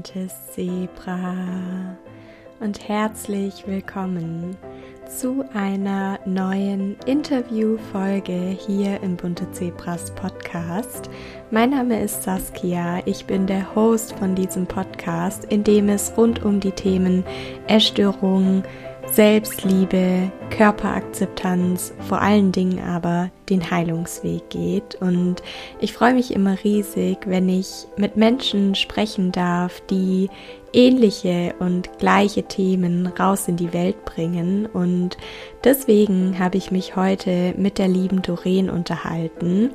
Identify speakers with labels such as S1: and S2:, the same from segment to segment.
S1: buntes Zebra und herzlich willkommen zu einer neuen Interviewfolge hier im Bunte Zebras Podcast. Mein Name ist Saskia, ich bin der Host von diesem Podcast, in dem es rund um die Themen Essstörungen, Selbstliebe, Körperakzeptanz, vor allen Dingen aber den Heilungsweg geht. Und ich freue mich immer riesig, wenn ich mit Menschen sprechen darf, die ähnliche und gleiche Themen raus in die Welt bringen. Und deswegen habe ich mich heute mit der lieben Doreen unterhalten,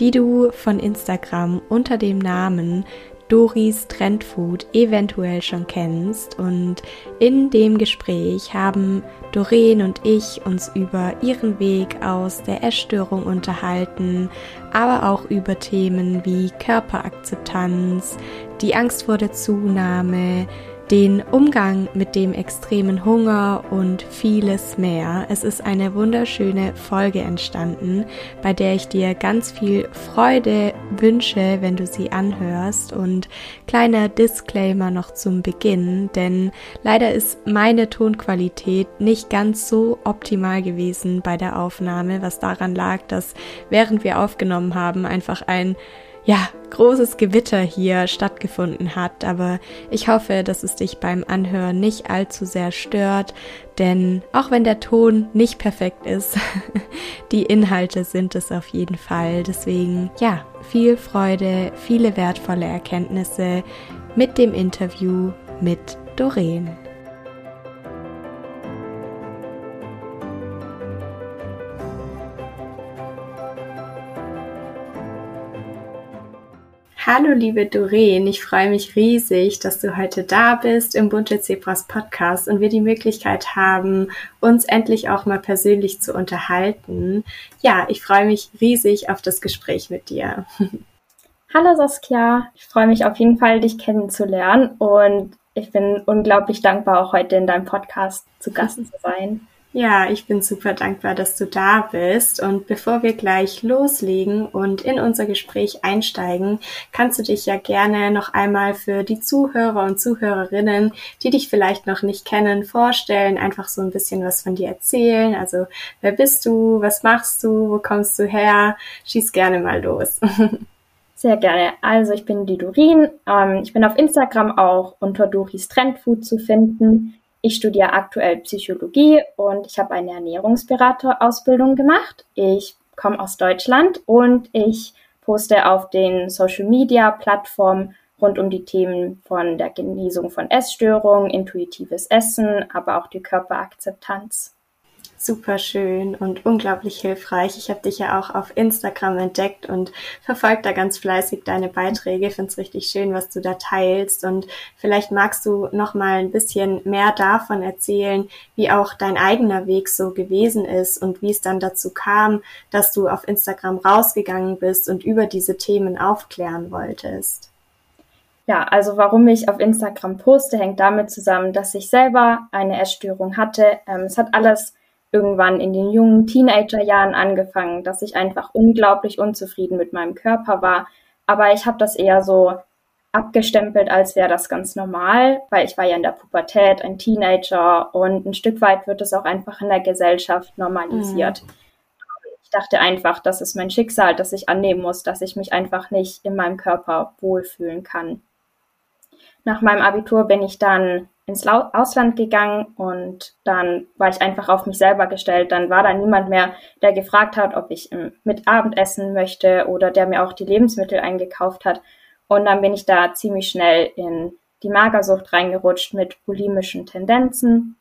S1: die du von Instagram unter dem Namen Doris Trendfood eventuell schon kennst. Und in dem Gespräch haben Doreen und ich uns über ihren Weg aus der Essstörung unterhalten, aber auch über Themen wie Körperakzeptanz, die Angst vor der Zunahme, den Umgang mit dem extremen Hunger und vieles mehr. Es ist eine wunderschöne Folge entstanden, bei der ich dir ganz viel Freude wünsche, wenn du sie anhörst. Und kleiner Disclaimer noch zum Beginn, denn leider ist meine Tonqualität nicht ganz so optimal gewesen bei der Aufnahme, was daran lag, dass während wir aufgenommen haben, einfach ein ja, großes Gewitter hier stattgefunden hat, aber ich hoffe, dass es dich beim Anhören nicht allzu sehr stört, denn auch wenn der Ton nicht perfekt ist, die Inhalte sind es auf jeden Fall. Deswegen, ja, viel Freude, viele wertvolle Erkenntnisse mit dem Interview mit Doreen. Hallo liebe Doreen, ich freue mich riesig, dass du heute da bist im Bunte Zebras Podcast und wir die Möglichkeit haben, uns endlich auch mal persönlich zu unterhalten. Ja, ich freue mich riesig auf das Gespräch mit dir.
S2: Hallo Saskia, ich freue mich auf jeden Fall, dich kennenzulernen und ich bin unglaublich dankbar, auch heute in deinem Podcast zu Gast zu sein.
S1: Ja, ich bin super dankbar, dass du da bist. Und bevor wir gleich loslegen und in unser Gespräch einsteigen, kannst du dich ja gerne noch einmal für die Zuhörer und Zuhörerinnen, die dich vielleicht noch nicht kennen, vorstellen, einfach so ein bisschen was von dir erzählen. Also, wer bist du? Was machst du? Wo kommst du her? Schieß gerne mal los.
S2: Sehr gerne. Also ich bin die Dorin. Ähm, ich bin auf Instagram auch unter Doris Trendfood zu finden. Ich studiere aktuell Psychologie und ich habe eine Ernährungsberaterausbildung gemacht. Ich komme aus Deutschland und ich poste auf den Social Media Plattformen rund um die Themen von der Genesung von Essstörungen, intuitives Essen, aber auch die Körperakzeptanz
S1: super schön und unglaublich hilfreich. Ich habe dich ja auch auf Instagram entdeckt und verfolge da ganz fleißig deine Beiträge. Finde es richtig schön, was du da teilst und vielleicht magst du noch mal ein bisschen mehr davon erzählen, wie auch dein eigener Weg so gewesen ist und wie es dann dazu kam, dass du auf Instagram rausgegangen bist und über diese Themen aufklären wolltest.
S2: Ja, also warum ich auf Instagram poste, hängt damit zusammen, dass ich selber eine Essstörung hatte. Ähm, es hat alles irgendwann in den jungen Teenagerjahren angefangen, dass ich einfach unglaublich unzufrieden mit meinem Körper war. Aber ich habe das eher so abgestempelt, als wäre das ganz normal, weil ich war ja in der Pubertät, ein Teenager und ein Stück weit wird es auch einfach in der Gesellschaft normalisiert. Mhm. Ich dachte einfach, das ist mein Schicksal, das ich annehmen muss, dass ich mich einfach nicht in meinem Körper wohlfühlen kann. Nach meinem Abitur bin ich dann ins Ausland gegangen und dann war ich einfach auf mich selber gestellt. Dann war da niemand mehr, der gefragt hat, ob ich ähm, mit Abend essen möchte oder der mir auch die Lebensmittel eingekauft hat. Und dann bin ich da ziemlich schnell in die Magersucht reingerutscht mit bulimischen Tendenzen.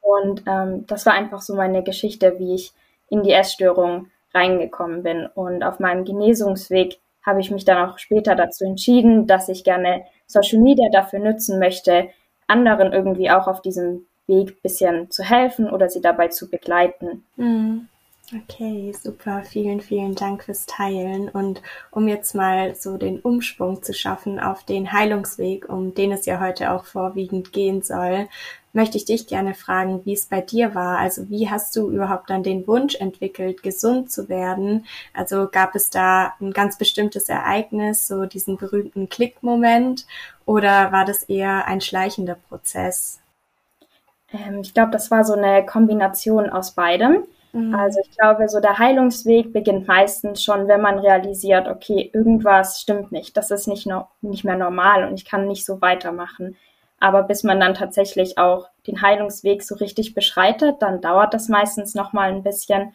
S2: Und ähm, das war einfach so meine Geschichte, wie ich in die Essstörung reingekommen bin. Und auf meinem Genesungsweg habe ich mich dann auch später dazu entschieden, dass ich gerne Social Media dafür nutzen möchte, anderen irgendwie auch auf diesem Weg bisschen zu helfen oder sie dabei zu begleiten.
S1: Mhm. Okay, super. Vielen, vielen Dank fürs Teilen. Und um jetzt mal so den Umschwung zu schaffen auf den Heilungsweg, um den es ja heute auch vorwiegend gehen soll, möchte ich dich gerne fragen, wie es bei dir war. Also wie hast du überhaupt dann den Wunsch entwickelt, gesund zu werden? Also gab es da ein ganz bestimmtes Ereignis, so diesen berühmten Klickmoment, oder war das eher ein schleichender Prozess?
S2: Ähm, ich glaube, das war so eine Kombination aus beidem. Mhm. Also ich glaube, so der Heilungsweg beginnt meistens schon, wenn man realisiert, okay, irgendwas stimmt nicht, das ist nicht, no nicht mehr normal und ich kann nicht so weitermachen. Aber bis man dann tatsächlich auch den Heilungsweg so richtig beschreitet, dann dauert das meistens noch mal ein bisschen.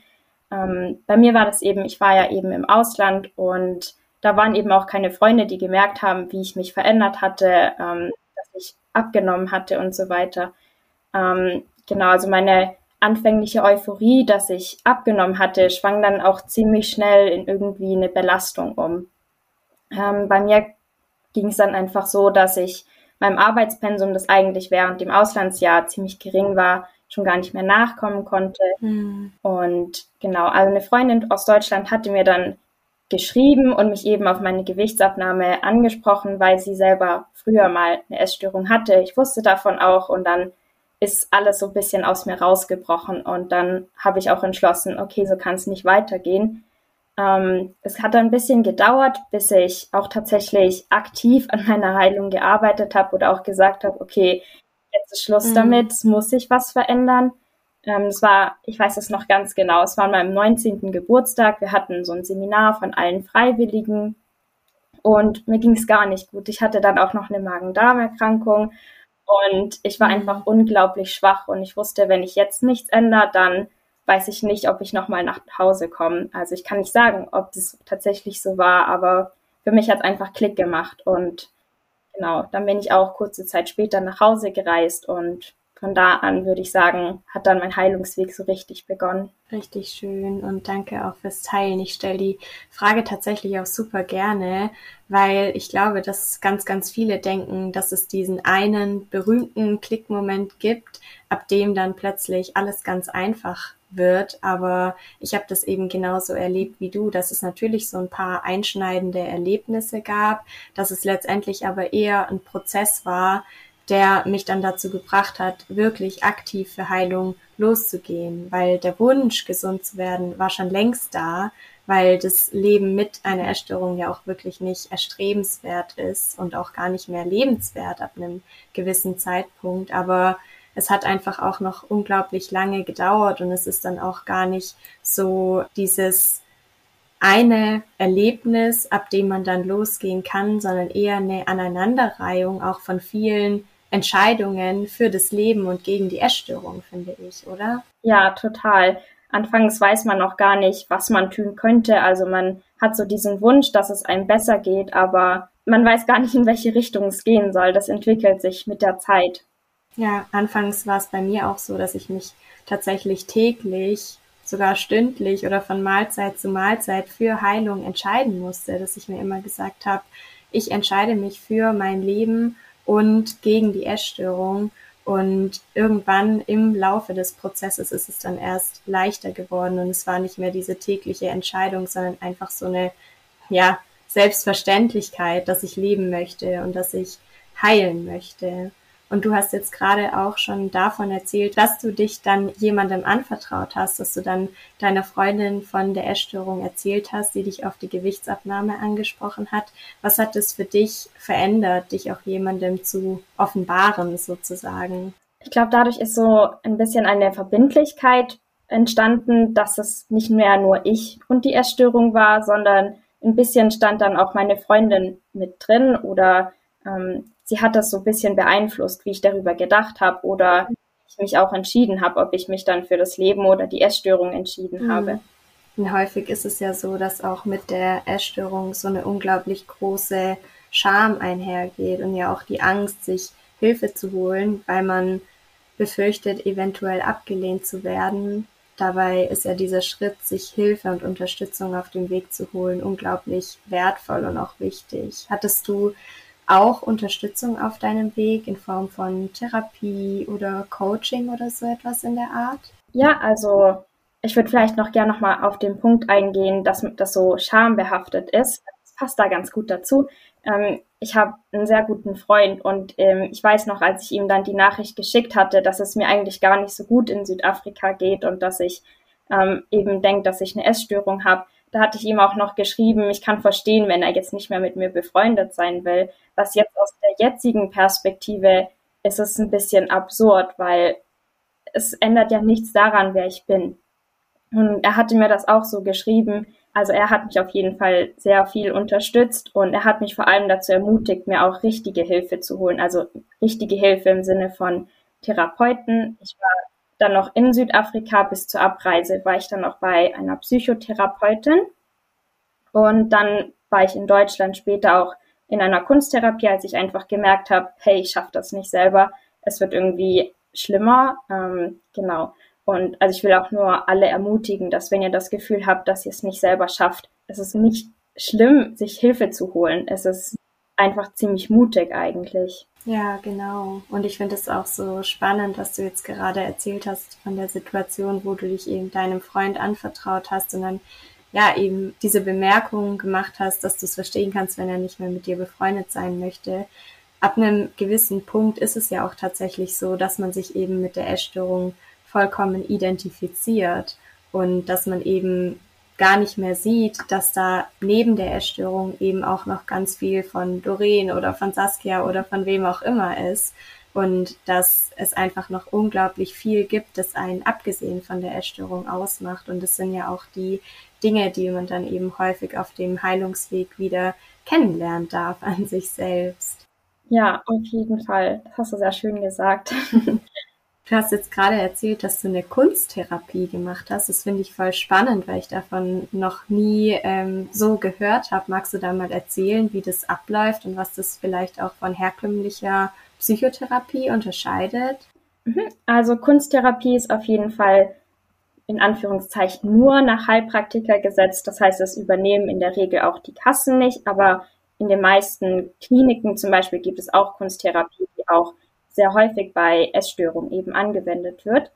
S2: Ähm, bei mir war das eben, ich war ja eben im Ausland und da waren eben auch keine Freunde, die gemerkt haben, wie ich mich verändert hatte, ähm, dass ich abgenommen hatte und so weiter. Ähm, genau, also meine anfängliche Euphorie, dass ich abgenommen hatte, schwang dann auch ziemlich schnell in irgendwie eine Belastung um. Ähm, bei mir ging es dann einfach so, dass ich meinem Arbeitspensum, das eigentlich während dem Auslandsjahr ziemlich gering war, schon gar nicht mehr nachkommen konnte. Mhm. Und genau, also eine Freundin aus Deutschland hatte mir dann geschrieben und mich eben auf meine Gewichtsabnahme angesprochen, weil sie selber früher mal eine Essstörung hatte. Ich wusste davon auch und dann ist alles so ein bisschen aus mir rausgebrochen und dann habe ich auch entschlossen, okay, so kann es nicht weitergehen. Ähm, es hat ein bisschen gedauert, bis ich auch tatsächlich aktiv an meiner Heilung gearbeitet habe oder auch gesagt habe, okay, jetzt ist Schluss mhm. damit, muss sich was verändern. Ähm, es war, ich weiß es noch ganz genau, es war an meinem 19. Geburtstag. Wir hatten so ein Seminar von allen Freiwilligen und mir ging es gar nicht gut. Ich hatte dann auch noch eine Magen-Darm-Erkrankung und ich war mhm. einfach unglaublich schwach und ich wusste, wenn ich jetzt nichts ändere, dann weiß ich nicht, ob ich nochmal nach Hause komme. Also ich kann nicht sagen, ob das tatsächlich so war, aber für mich hat es einfach Klick gemacht und genau, dann bin ich auch kurze Zeit später nach Hause gereist und von da an würde ich sagen, hat dann mein Heilungsweg so richtig begonnen.
S1: Richtig schön und danke auch fürs Teilen. Ich stelle die Frage tatsächlich auch super gerne, weil ich glaube, dass ganz, ganz viele denken, dass es diesen einen berühmten Klickmoment gibt, ab dem dann plötzlich alles ganz einfach wird. Aber ich habe das eben genauso erlebt wie du, dass es natürlich so ein paar einschneidende Erlebnisse gab, dass es letztendlich aber eher ein Prozess war, der mich dann dazu gebracht hat, wirklich aktiv für Heilung loszugehen, weil der Wunsch, gesund zu werden, war schon längst da, weil das Leben mit einer Essstörung ja auch wirklich nicht erstrebenswert ist und auch gar nicht mehr lebenswert ab einem gewissen Zeitpunkt. Aber es hat einfach auch noch unglaublich lange gedauert und es ist dann auch gar nicht so dieses eine Erlebnis, ab dem man dann losgehen kann, sondern eher eine Aneinanderreihung auch von vielen Entscheidungen für das Leben und gegen die Essstörung, finde ich, oder?
S2: Ja, total. Anfangs weiß man noch gar nicht, was man tun könnte. Also man hat so diesen Wunsch, dass es einem besser geht, aber man weiß gar nicht, in welche Richtung es gehen soll. Das entwickelt sich mit der Zeit.
S1: Ja, anfangs war es bei mir auch so, dass ich mich tatsächlich täglich, sogar stündlich oder von Mahlzeit zu Mahlzeit für Heilung entscheiden musste, dass ich mir immer gesagt habe, ich entscheide mich für mein Leben und gegen die Essstörung. Und irgendwann im Laufe des Prozesses ist es dann erst leichter geworden und es war nicht mehr diese tägliche Entscheidung, sondern einfach so eine, ja, Selbstverständlichkeit, dass ich leben möchte und dass ich heilen möchte. Und du hast jetzt gerade auch schon davon erzählt, dass du dich dann jemandem anvertraut hast, dass du dann deiner Freundin von der Essstörung erzählt hast, die dich auf die Gewichtsabnahme angesprochen hat. Was hat es für dich verändert, dich auch jemandem zu offenbaren sozusagen?
S2: Ich glaube, dadurch ist so ein bisschen eine Verbindlichkeit entstanden, dass es nicht mehr nur ich und die Essstörung war, sondern ein bisschen stand dann auch meine Freundin mit drin oder ähm, sie hat das so ein bisschen beeinflusst, wie ich darüber gedacht habe oder ich mich auch entschieden habe, ob ich mich dann für das Leben oder die Essstörung entschieden mhm. habe.
S1: Und häufig ist es ja so, dass auch mit der Essstörung so eine unglaublich große Scham einhergeht und ja auch die Angst, sich Hilfe zu holen, weil man befürchtet, eventuell abgelehnt zu werden. Dabei ist ja dieser Schritt, sich Hilfe und Unterstützung auf den Weg zu holen, unglaublich wertvoll und auch wichtig. Hattest du auch Unterstützung auf deinem Weg in Form von Therapie oder Coaching oder so etwas in der Art?
S2: Ja, also ich würde vielleicht noch gerne nochmal auf den Punkt eingehen, dass das so schambehaftet ist. Das passt da ganz gut dazu. ähm, ich habe einen sehr guten Freund und ähm, ich weiß noch, als ich ihm dann die Nachricht geschickt hatte, dass es mir eigentlich gar nicht so gut in Südafrika geht und dass ich ähm, eben denke, dass ich eine Essstörung habe, da hatte ich ihm auch noch geschrieben, ich kann verstehen, wenn er jetzt nicht mehr mit mir befreundet sein will. Was jetzt aus der jetzigen Perspektive ist es ein bisschen absurd, weil es ändert ja nichts daran, wer ich bin. Und er hatte mir das auch so geschrieben. Also er hat mich auf jeden Fall sehr viel unterstützt und er hat mich vor allem dazu ermutigt, mir auch richtige Hilfe zu holen. Also richtige Hilfe im Sinne von Therapeuten. Ich war dann noch in Südafrika bis zur Abreise war ich dann noch bei einer Psychotherapeutin. Und dann war ich in Deutschland später auch in einer Kunsttherapie, als ich einfach gemerkt habe, hey, ich schaffe das nicht selber. Es wird irgendwie schlimmer. Ähm, genau. Und also ich will auch nur alle ermutigen, dass wenn ihr das Gefühl habt, dass ihr es nicht selber schafft, es ist nicht schlimm, sich Hilfe zu holen. Es ist einfach ziemlich mutig eigentlich.
S1: Ja, genau. Und ich finde es auch so spannend, was du jetzt gerade erzählt hast von der Situation, wo du dich eben deinem Freund anvertraut hast und dann ja eben diese Bemerkung gemacht hast, dass du es verstehen kannst, wenn er nicht mehr mit dir befreundet sein möchte. Ab einem gewissen Punkt ist es ja auch tatsächlich so, dass man sich eben mit der Essstörung vollkommen identifiziert und dass man eben gar nicht mehr sieht, dass da neben der Essstörung eben auch noch ganz viel von Doreen oder von Saskia oder von wem auch immer ist und dass es einfach noch unglaublich viel gibt, das einen abgesehen von der Essstörung ausmacht und es sind ja auch die Dinge, die man dann eben häufig auf dem Heilungsweg wieder kennenlernen darf an sich selbst.
S2: Ja, auf jeden Fall. Das hast du sehr schön gesagt.
S1: Du hast jetzt gerade erzählt, dass du eine Kunsttherapie gemacht hast. Das finde ich voll spannend, weil ich davon noch nie ähm, so gehört habe. Magst du da mal erzählen, wie das abläuft und was das vielleicht auch von herkömmlicher Psychotherapie unterscheidet?
S2: Mhm. Also Kunsttherapie ist auf jeden Fall in Anführungszeichen nur nach Heilpraktiker gesetzt. Das heißt, es übernehmen in der Regel auch die Kassen nicht, aber in den meisten Kliniken zum Beispiel gibt es auch Kunsttherapie, die auch sehr häufig bei Essstörungen eben angewendet wird.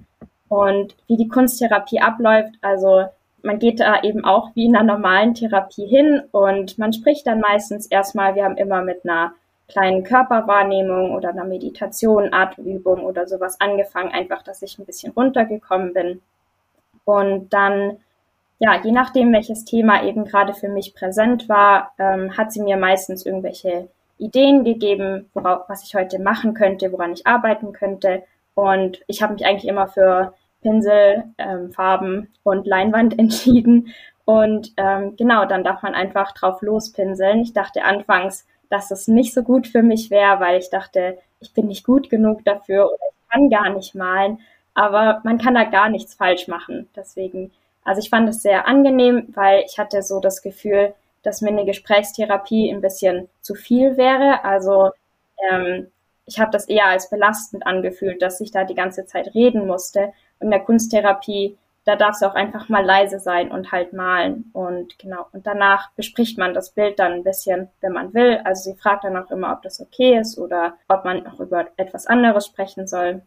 S2: Und wie die Kunsttherapie abläuft, also man geht da eben auch wie in einer normalen Therapie hin und man spricht dann meistens erstmal, wir haben immer mit einer kleinen Körperwahrnehmung oder einer Meditation, Atemübung oder sowas angefangen, einfach, dass ich ein bisschen runtergekommen bin. Und dann, ja, je nachdem, welches Thema eben gerade für mich präsent war, ähm, hat sie mir meistens irgendwelche Ideen gegeben, worauf, was ich heute machen könnte, woran ich arbeiten könnte. Und ich habe mich eigentlich immer für Pinsel, ähm, Farben und Leinwand entschieden. Und ähm, genau, dann darf man einfach drauf lospinseln. Ich dachte anfangs, dass es nicht so gut für mich wäre, weil ich dachte, ich bin nicht gut genug dafür oder ich kann gar nicht malen. Aber man kann da gar nichts falsch machen. Deswegen, also ich fand es sehr angenehm, weil ich hatte so das Gefühl, dass mir eine Gesprächstherapie ein bisschen zu viel wäre. Also ähm, ich habe das eher als belastend angefühlt, dass ich da die ganze Zeit reden musste. Und in der Kunsttherapie, da darf es auch einfach mal leise sein und halt malen. Und genau, und danach bespricht man das Bild dann ein bisschen, wenn man will. Also sie fragt dann auch immer, ob das okay ist oder ob man noch über etwas anderes sprechen soll.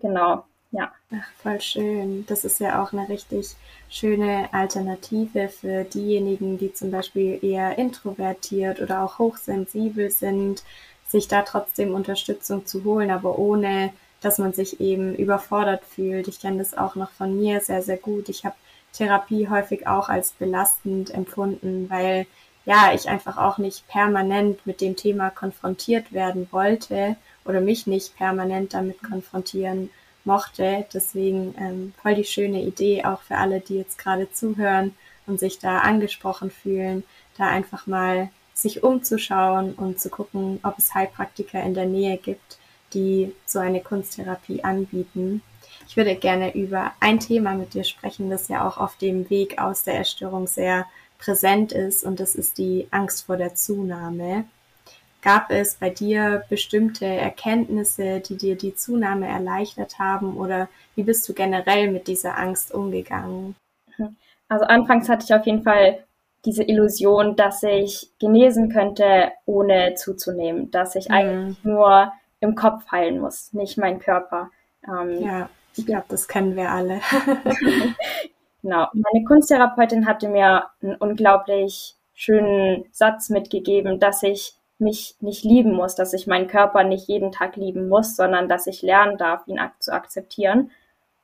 S2: Genau. Ja.
S1: Ach, voll schön. Das ist ja auch eine richtig schöne Alternative für diejenigen, die zum Beispiel eher introvertiert oder auch hochsensibel sind, sich da trotzdem Unterstützung zu holen, aber ohne, dass man sich eben überfordert fühlt. Ich kenne das auch noch von mir sehr, sehr gut. Ich habe Therapie häufig auch als belastend empfunden, weil ja, ich einfach auch nicht permanent mit dem Thema konfrontiert werden wollte oder mich nicht permanent damit konfrontieren mochte. Deswegen ähm, voll die schöne Idee auch für alle, die jetzt gerade zuhören und sich da angesprochen fühlen, da einfach mal sich umzuschauen und zu gucken, ob es Heilpraktiker in der Nähe gibt, die so eine Kunsttherapie anbieten. Ich würde gerne über ein Thema mit dir sprechen, das ja auch auf dem Weg aus der Erstörung sehr präsent ist und das ist die Angst vor der Zunahme. Gab es bei dir bestimmte Erkenntnisse, die dir die Zunahme erleichtert haben oder wie bist du generell mit dieser Angst umgegangen?
S2: Also anfangs hatte ich auf jeden Fall diese Illusion, dass ich genesen könnte, ohne zuzunehmen, dass ich mhm. eigentlich nur im Kopf heilen muss, nicht mein Körper.
S1: Ähm, ja, ich glaube, das kennen wir alle.
S2: genau. Meine Kunsttherapeutin hatte mir ein unglaublich schönen Satz mitgegeben, dass ich mich nicht lieben muss, dass ich meinen Körper nicht jeden Tag lieben muss, sondern dass ich lernen darf, ihn ak zu akzeptieren.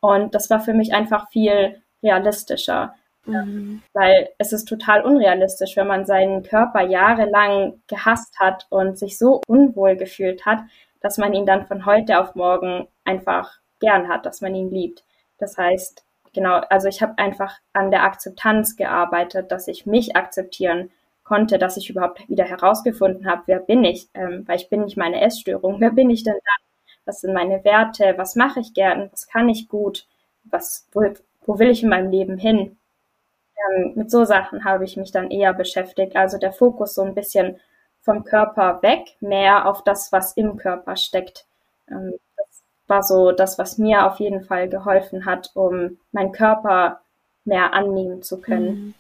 S2: Und das war für mich einfach viel realistischer. Mhm. Weil es ist total unrealistisch, wenn man seinen Körper jahrelang gehasst hat und sich so unwohl gefühlt hat, dass man ihn dann von heute auf morgen einfach gern hat, dass man ihn liebt. Das heißt, genau, also ich habe einfach an der Akzeptanz gearbeitet, dass ich mich akzeptieren konnte, dass ich überhaupt wieder herausgefunden habe, wer bin ich, ähm, weil ich bin nicht meine Essstörung, wer bin ich denn dann? Was sind meine Werte? Was mache ich gern? Was kann ich gut? Was, wo, wo will ich in meinem Leben hin? Ähm, mit so Sachen habe ich mich dann eher beschäftigt. Also der Fokus so ein bisschen vom Körper weg, mehr auf das, was im Körper steckt. Ähm, das war so das, was mir auf jeden Fall geholfen hat, um meinen Körper mehr annehmen zu können. Mhm.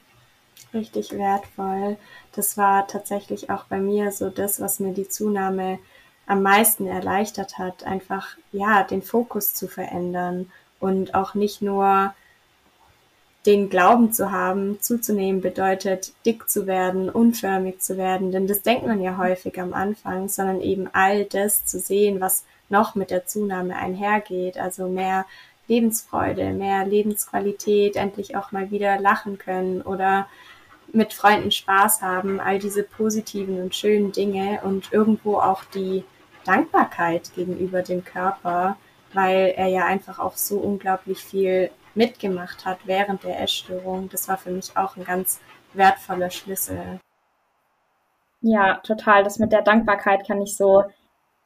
S1: Richtig wertvoll. Das war tatsächlich auch bei mir so das, was mir die Zunahme am meisten erleichtert hat, einfach ja den Fokus zu verändern und auch nicht nur den Glauben zu haben, zuzunehmen bedeutet, dick zu werden, unförmig zu werden, denn das denkt man ja häufig am Anfang, sondern eben all das zu sehen, was noch mit der Zunahme einhergeht, also mehr Lebensfreude, mehr Lebensqualität, endlich auch mal wieder lachen können oder mit Freunden Spaß haben, all diese positiven und schönen Dinge und irgendwo auch die Dankbarkeit gegenüber dem Körper, weil er ja einfach auch so unglaublich viel mitgemacht hat während der Essstörung. Das war für mich auch ein ganz wertvoller Schlüssel.
S2: Ja, total. Das mit der Dankbarkeit kann ich so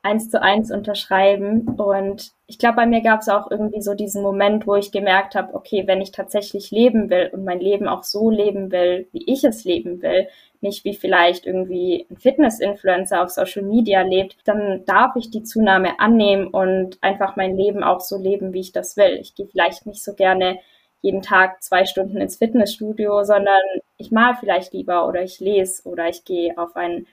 S2: eins zu eins unterschreiben. Und ich glaube, bei mir gab es auch irgendwie so diesen Moment, wo ich gemerkt habe, okay, wenn ich tatsächlich leben will und mein Leben auch so leben will, wie ich es leben will, nicht wie vielleicht irgendwie ein Fitness-Influencer auf Social Media lebt, dann darf ich die Zunahme annehmen und einfach mein Leben auch so leben, wie ich das will. Ich gehe vielleicht nicht so gerne jeden Tag zwei Stunden ins Fitnessstudio, sondern ich mal vielleicht lieber oder ich lese oder ich gehe auf einen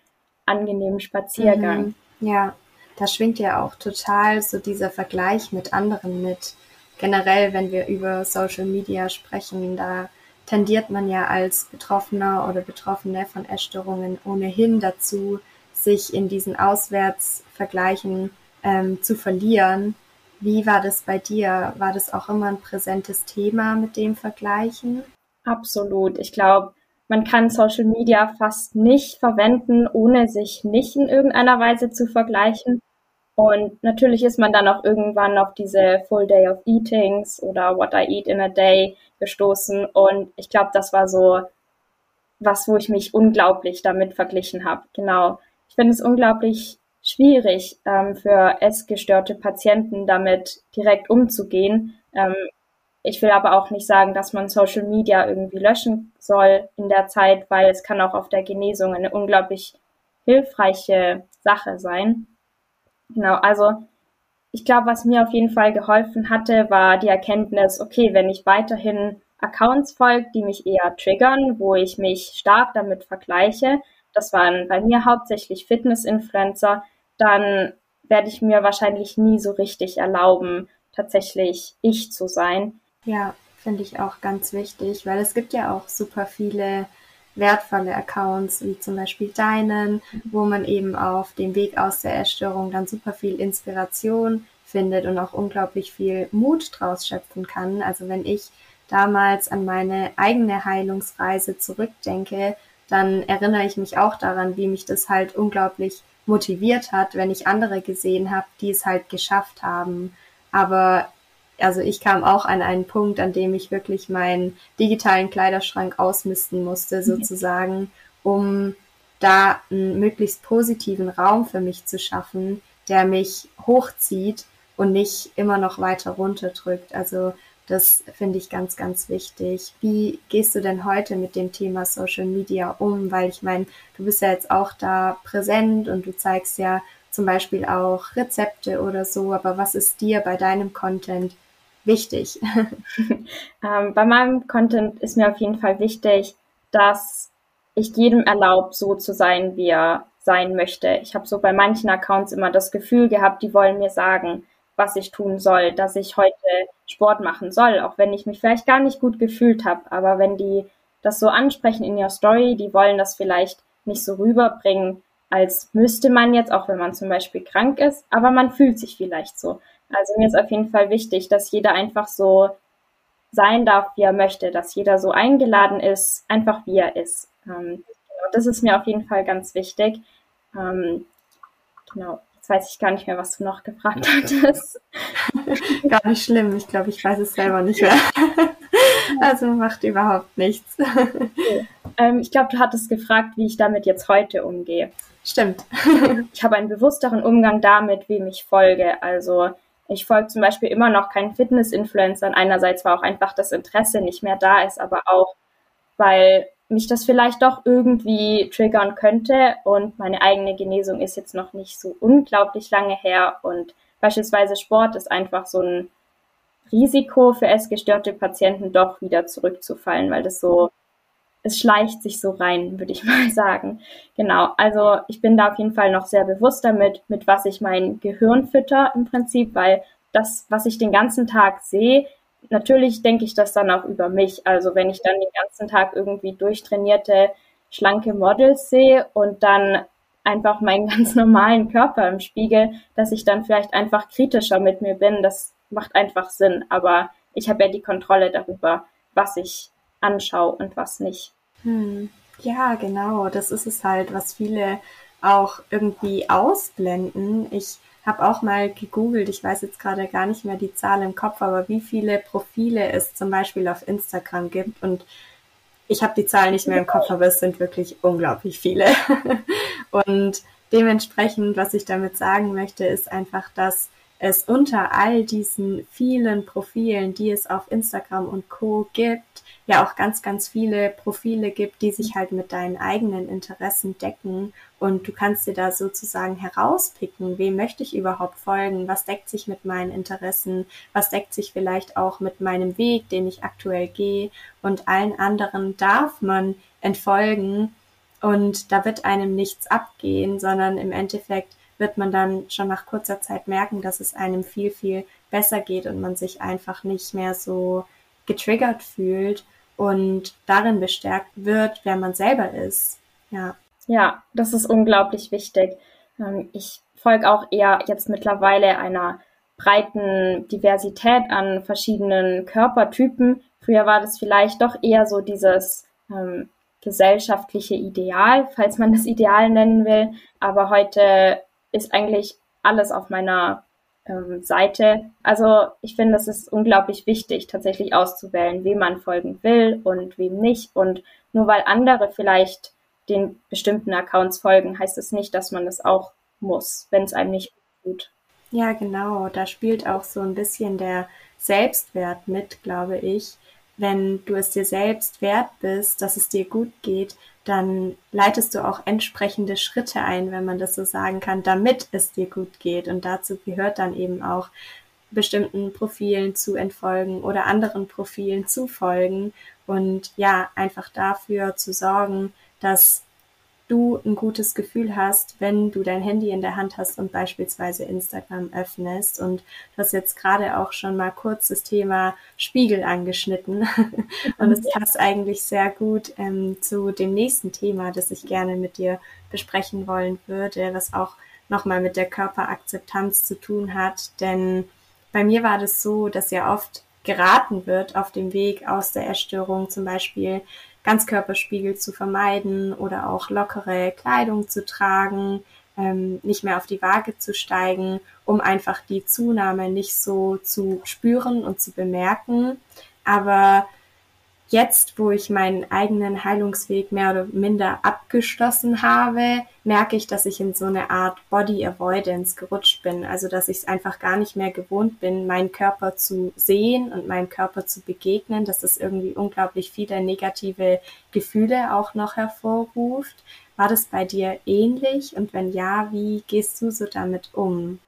S2: angenehmen Spaziergang.
S1: Mhm. Ja, da schwingt ja auch total so dieser Vergleich mit anderen mit. Generell, wenn wir über Social Media sprechen, da tendiert man ja als Betroffener oder Betroffene von Essstörungen ohnehin dazu, sich in diesen Auswärtsvergleichen ähm, zu verlieren. Wie war das bei dir? War das auch immer ein präsentes Thema mit dem Vergleichen?
S2: Absolut. Ich glaube, man kann Social Media fast nicht verwenden, ohne sich nicht in irgendeiner Weise zu vergleichen. Und natürlich ist man dann auch irgendwann auf diese Full Day of Eatings oder What I Eat in a Day gestoßen. Und ich glaube, das war so was, wo ich mich unglaublich damit verglichen habe. Genau. Ich finde es unglaublich schwierig ähm, für essgestörte Patienten damit direkt umzugehen. Ähm, ich will aber auch nicht sagen, dass man Social Media irgendwie löschen soll in der Zeit, weil es kann auch auf der Genesung eine unglaublich hilfreiche Sache sein. Genau, also ich glaube, was mir auf jeden Fall geholfen hatte, war die Erkenntnis, okay, wenn ich weiterhin Accounts folge, die mich eher triggern, wo ich mich stark damit vergleiche, das waren bei mir hauptsächlich Fitness-Influencer, dann werde ich mir wahrscheinlich nie so richtig erlauben, tatsächlich ich zu sein.
S1: Ja, finde ich auch ganz wichtig, weil es gibt ja auch super viele wertvolle Accounts, wie zum Beispiel deinen, wo man eben auf dem Weg aus der Essstörung dann super viel Inspiration findet und auch unglaublich viel Mut draus schöpfen kann. Also wenn ich damals an meine eigene Heilungsreise zurückdenke, dann erinnere ich mich auch daran, wie mich das halt unglaublich motiviert hat, wenn ich andere gesehen habe, die es halt geschafft haben. Aber also ich kam auch an einen Punkt, an dem ich wirklich meinen digitalen Kleiderschrank ausmisten musste, sozusagen, um da einen möglichst positiven Raum für mich zu schaffen, der mich hochzieht und nicht immer noch weiter runterdrückt. Also das finde ich ganz, ganz wichtig. Wie gehst du denn heute mit dem Thema Social Media um? Weil ich meine, du bist ja jetzt auch da präsent und du zeigst ja zum Beispiel auch Rezepte oder so, aber was ist dir bei deinem Content wichtig?
S2: ähm, bei meinem Content ist mir auf jeden Fall wichtig, dass ich jedem erlaubt, so zu sein, wie er sein möchte. Ich habe so bei manchen Accounts immer das Gefühl gehabt, die wollen mir sagen, was ich tun soll, dass ich heute Sport machen soll, auch wenn ich mich vielleicht gar nicht gut gefühlt habe. Aber wenn die das so ansprechen in ihrer Story, die wollen das vielleicht nicht so rüberbringen, als müsste man jetzt, auch wenn man zum Beispiel krank ist, aber man fühlt sich vielleicht so. Also mir ist auf jeden Fall wichtig, dass jeder einfach so sein darf, wie er möchte, dass jeder so eingeladen ist, einfach wie er ist. Ähm, genau, das ist mir auf jeden Fall ganz wichtig. Ähm, genau, jetzt weiß ich gar nicht mehr, was du noch gefragt hattest.
S1: gar nicht schlimm, ich glaube, ich weiß es selber nicht mehr. also macht überhaupt nichts.
S2: Okay. Ähm, ich glaube, du hattest gefragt, wie ich damit jetzt heute umgehe.
S1: Stimmt.
S2: ich habe einen bewussteren Umgang damit, wem ich folge. Also ich folge zum Beispiel immer noch keinen Fitness-Influencern. Einerseits, weil auch einfach das Interesse nicht mehr da ist, aber auch, weil mich das vielleicht doch irgendwie triggern könnte und meine eigene Genesung ist jetzt noch nicht so unglaublich lange her und beispielsweise Sport ist einfach so ein Risiko für essgestörte Patienten doch wieder zurückzufallen, weil das so es schleicht sich so rein, würde ich mal sagen. Genau, also ich bin da auf jeden Fall noch sehr bewusst damit, mit was ich mein Gehirn fütter im Prinzip, weil das, was ich den ganzen Tag sehe, natürlich denke ich das dann auch über mich. Also wenn ich dann den ganzen Tag irgendwie durchtrainierte, schlanke Models sehe und dann einfach meinen ganz normalen Körper im Spiegel, dass ich dann vielleicht einfach kritischer mit mir bin, das macht einfach Sinn. Aber ich habe ja die Kontrolle darüber, was ich anschaue und was nicht.
S1: Hm. Ja, genau. Das ist es halt, was viele auch irgendwie ausblenden. Ich habe auch mal gegoogelt, ich weiß jetzt gerade gar nicht mehr die Zahl im Kopf, aber wie viele Profile es zum Beispiel auf Instagram gibt. Und ich habe die Zahl nicht mehr im Kopf, aber es sind wirklich unglaublich viele. und dementsprechend, was ich damit sagen möchte, ist einfach, dass es unter all diesen vielen Profilen, die es auf Instagram und Co. gibt, ja auch ganz, ganz viele Profile gibt, die sich halt mit deinen eigenen Interessen decken. Und du kannst dir da sozusagen herauspicken, wem möchte ich überhaupt folgen, was deckt sich mit meinen Interessen, was deckt sich vielleicht auch mit meinem Weg, den ich aktuell gehe. Und allen anderen darf man entfolgen. Und da wird einem nichts abgehen, sondern im Endeffekt wird man dann schon nach kurzer Zeit merken, dass es einem viel, viel besser geht und man sich einfach nicht mehr so getriggert fühlt und darin bestärkt wird, wer man selber ist. Ja.
S2: Ja, das ist unglaublich wichtig. Ähm, ich folge auch eher jetzt mittlerweile einer breiten Diversität an verschiedenen Körpertypen. Früher war das vielleicht doch eher so dieses ähm, gesellschaftliche Ideal, falls man das Ideal nennen will. Aber heute ist eigentlich alles auf meiner ähm, Seite. Also ich finde, es ist unglaublich wichtig, tatsächlich auszuwählen, wem man folgen will und wem nicht. Und nur weil andere vielleicht den bestimmten Accounts folgen, heißt es nicht, dass man das auch muss, wenn es einem nicht gut.
S1: Ja, genau. Da spielt auch so ein bisschen der Selbstwert mit, glaube ich. Wenn du es dir selbst wert bist, dass es dir gut geht, dann leitest du auch entsprechende Schritte ein, wenn man das so sagen kann, damit es dir gut geht. Und dazu gehört dann eben auch bestimmten Profilen zu entfolgen oder anderen Profilen zu folgen und ja, einfach dafür zu sorgen, dass du ein gutes Gefühl hast, wenn du dein Handy in der Hand hast und beispielsweise Instagram öffnest. Und du hast jetzt gerade auch schon mal kurz das Thema Spiegel angeschnitten. und es passt eigentlich sehr gut ähm, zu dem nächsten Thema, das ich gerne mit dir besprechen wollen würde, was auch nochmal mit der Körperakzeptanz zu tun hat. Denn bei mir war das so, dass ja oft geraten wird auf dem Weg aus der Erstörung zum Beispiel Ganzkörperspiegel zu vermeiden oder auch lockere Kleidung zu tragen, ähm, nicht mehr auf die Waage zu steigen, um einfach die Zunahme nicht so zu spüren und zu bemerken. Aber jetzt, wo ich meinen eigenen Heilungsweg mehr oder minder abgeschlossen habe, merke ich, dass ich in so eine Art Body Avoidance gerutscht bin. Also, dass ich es einfach gar nicht mehr gewohnt bin, meinen Körper zu sehen und meinem Körper zu begegnen, dass das irgendwie unglaublich viele negative Gefühle auch noch hervorruft. War das bei dir ähnlich? Und wenn ja, wie gehst du so damit um?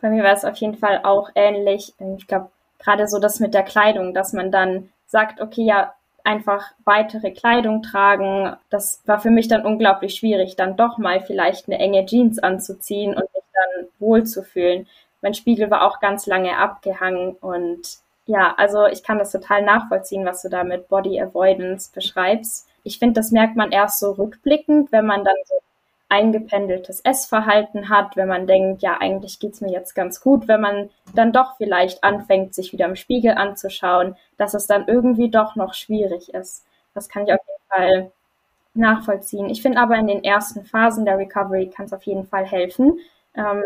S2: Bei mir war es auf jeden Fall auch ähnlich. Ich glaube, gerade so das mit der Kleidung, dass man dann sagt, okay, ja, einfach weitere Kleidung tragen. Das war für mich dann unglaublich schwierig, dann doch mal vielleicht eine enge Jeans anzuziehen und mich dann wohlzufühlen. Mein Spiegel war auch ganz lange abgehangen und ja, also ich kann das total nachvollziehen, was du da mit Body Avoidance beschreibst. Ich finde, das merkt man erst so rückblickend, wenn man dann so eingependeltes Essverhalten hat, wenn man denkt, ja, eigentlich geht's mir jetzt ganz gut, wenn man dann doch vielleicht anfängt, sich wieder im Spiegel anzuschauen, dass es dann irgendwie doch noch schwierig ist. Das kann ich auf jeden Fall nachvollziehen. Ich finde aber in den ersten Phasen der Recovery kann es auf jeden Fall helfen, ähm,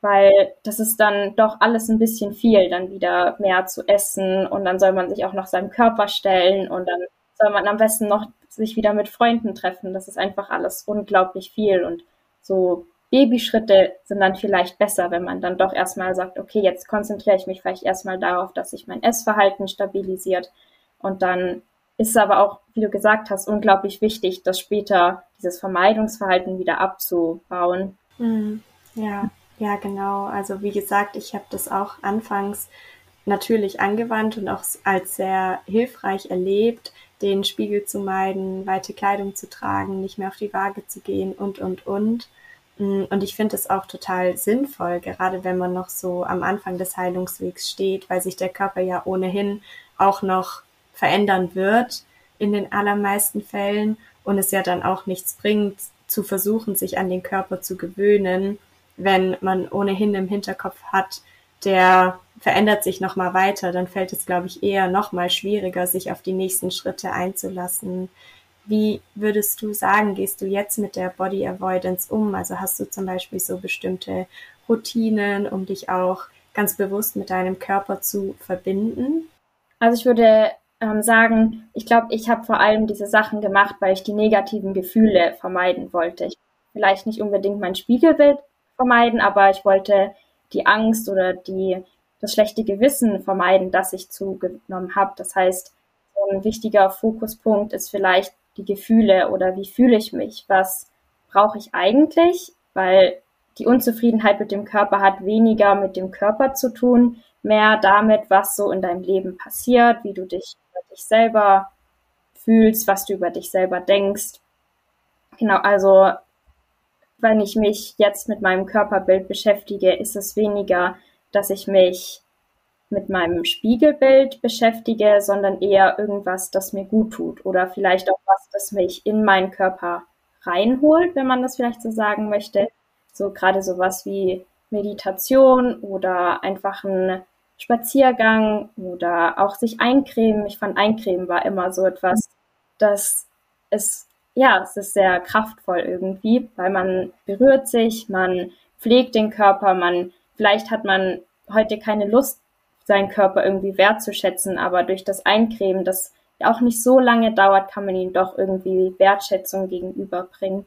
S2: weil das ist dann doch alles ein bisschen viel, dann wieder mehr zu essen und dann soll man sich auch noch seinem Körper stellen und dann soll man am besten noch sich wieder mit Freunden treffen. Das ist einfach alles unglaublich viel und so Babyschritte sind dann vielleicht besser, wenn man dann doch erstmal sagt, okay, jetzt konzentriere ich mich vielleicht erstmal darauf, dass sich mein Essverhalten stabilisiert und dann ist es aber auch, wie du gesagt hast, unglaublich wichtig, das später dieses Vermeidungsverhalten wieder abzubauen.
S1: Mhm. Ja, ja, genau. Also wie gesagt, ich habe das auch anfangs natürlich angewandt und auch als sehr hilfreich erlebt, den Spiegel zu meiden, weite Kleidung zu tragen, nicht mehr auf die Waage zu gehen und, und, und. Mm, und ich finde es auch total sinnvoll, gerade wenn man noch so am Anfang des Heilungswegs steht, weil sich der Körper ja ohnehin auch noch verändern wird in den allermeisten Fällen und es ja dann auch nichts bringt, zu versuchen, sich an den Körper zu gewöhnen, wenn man ohnehin im Hinterkopf hat, der verändert sich nochmal weiter, dann fällt es, glaube ich, eher nochmal schwieriger, sich auf die nächsten Schritte einzulassen. Wie würdest du sagen, gehst du jetzt mit der Body Avoidance um? Also hast du zum Beispiel so bestimmte Routinen, um dich auch ganz bewusst mit deinem Körper zu verbinden?
S2: Also ich würde ähm, sagen, ich glaube, ich habe vor allem diese Sachen gemacht, weil ich die negativen Gefühle vermeiden wollte. Ich vielleicht nicht unbedingt mein Spiegelbild vermeiden, aber ich wollte die Angst oder die, das schlechte Gewissen vermeiden, das ich zugenommen habe. Das heißt, ein wichtiger Fokuspunkt ist vielleicht die Gefühle oder wie fühle ich mich? Was brauche ich eigentlich? Weil die Unzufriedenheit mit dem Körper hat weniger mit dem Körper zu tun, mehr damit, was so in deinem Leben passiert, wie du dich über dich selber fühlst, was du über dich selber denkst. Genau, also wenn ich mich jetzt mit meinem Körperbild beschäftige, ist es weniger, dass ich mich mit meinem Spiegelbild beschäftige, sondern eher irgendwas, das mir gut tut oder vielleicht auch was, das mich in meinen Körper reinholt, wenn man das vielleicht so sagen möchte. So gerade sowas wie Meditation oder einfach ein Spaziergang oder auch sich eincremen. Ich fand Eincremen war immer so etwas, das es ja, es ist sehr kraftvoll irgendwie, weil man berührt sich, man pflegt den Körper, man, vielleicht hat man heute keine Lust, seinen Körper irgendwie wertzuschätzen, aber durch das Eincremen, das auch nicht so lange dauert, kann man ihm doch irgendwie Wertschätzung gegenüberbringen.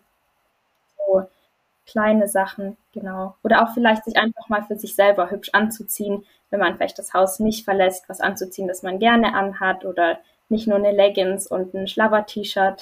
S2: So kleine Sachen, genau. Oder auch vielleicht sich einfach mal für sich selber hübsch anzuziehen, wenn man vielleicht das Haus nicht verlässt, was anzuziehen, das man gerne anhat oder nicht nur eine Leggings und ein Schlabber-T-Shirt.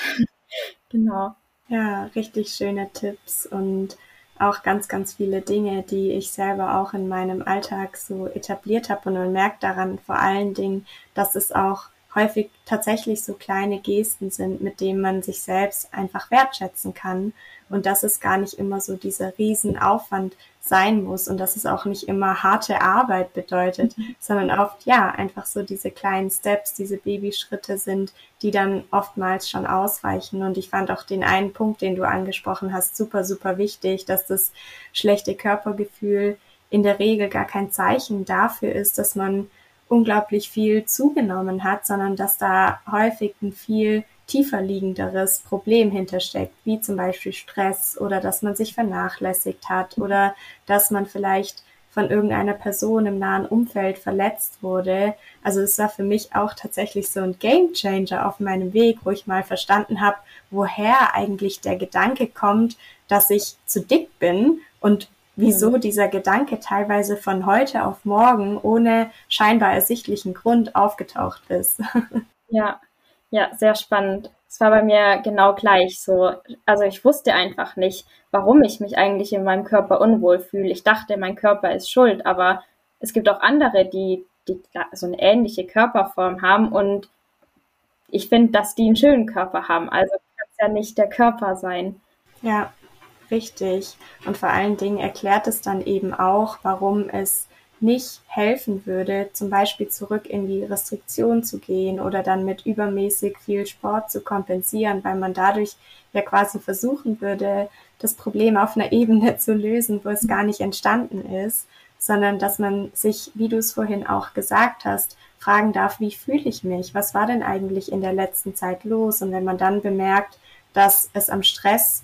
S2: Genau.
S1: Ja, richtig schöne Tipps und auch ganz, ganz viele Dinge, die ich selber auch in meinem Alltag so etabliert habe. Und man merkt daran vor allen Dingen, dass es auch häufig tatsächlich so kleine Gesten sind, mit denen man sich selbst einfach wertschätzen kann und dass es gar nicht immer so dieser Riesenaufwand sein muss und dass es auch nicht immer harte Arbeit bedeutet, mhm. sondern oft ja einfach so diese kleinen Steps, diese Babyschritte sind, die dann oftmals schon ausreichen. Und ich fand auch den einen Punkt, den du angesprochen hast, super, super wichtig, dass das schlechte Körpergefühl in der Regel gar kein Zeichen dafür ist, dass man unglaublich viel zugenommen hat, sondern dass da häufig ein viel tiefer liegenderes Problem hintersteckt, wie zum Beispiel Stress oder dass man sich vernachlässigt hat oder dass man vielleicht von irgendeiner Person im nahen Umfeld verletzt wurde. Also es war für mich auch tatsächlich so ein Game Changer auf meinem Weg, wo ich mal verstanden habe, woher eigentlich der Gedanke kommt, dass ich zu dick bin und wieso mhm. dieser Gedanke teilweise von heute auf morgen ohne scheinbar ersichtlichen Grund aufgetaucht ist.
S2: Ja, ja, sehr spannend. Es war bei mir genau gleich so. Also ich wusste einfach nicht, warum ich mich eigentlich in meinem Körper unwohl fühle. Ich dachte, mein Körper ist schuld, aber es gibt auch andere, die, die so eine ähnliche Körperform haben und ich finde, dass die einen schönen Körper haben. Also kann es ja nicht der Körper sein.
S1: Ja, richtig. Und vor allen Dingen erklärt es dann eben auch, warum es nicht helfen würde, zum Beispiel zurück in die Restriktion zu gehen oder dann mit übermäßig viel Sport zu kompensieren, weil man dadurch ja quasi versuchen würde, das Problem auf einer Ebene zu lösen, wo es gar nicht entstanden ist, sondern dass man sich, wie du es vorhin auch gesagt hast, fragen darf, wie fühle ich mich? Was war denn eigentlich in der letzten Zeit los? Und wenn man dann bemerkt, dass es am Stress